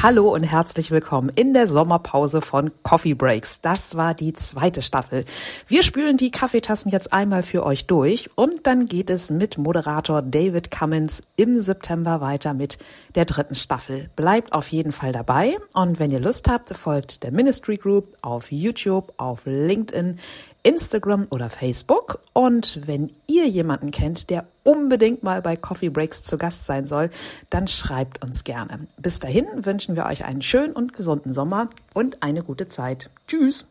Hallo und herzlich willkommen in der Sommerpause von Coffee Breaks. Das war die zweite Staffel. Wir spülen die Kaffeetassen jetzt einmal für euch durch und dann geht es mit Moderator David Cummins im September weiter mit der dritten Staffel. Bleibt auf jeden Fall dabei und wenn ihr Lust habt, folgt der Ministry Group auf YouTube, auf LinkedIn, Instagram oder Facebook. Und wenn ihr jemanden kennt, der unbedingt mal bei Coffee Breaks zu Gast sein soll, dann schreibt uns gerne. Bis dahin wünschen wir euch einen schönen und gesunden Sommer und eine gute Zeit. Tschüss!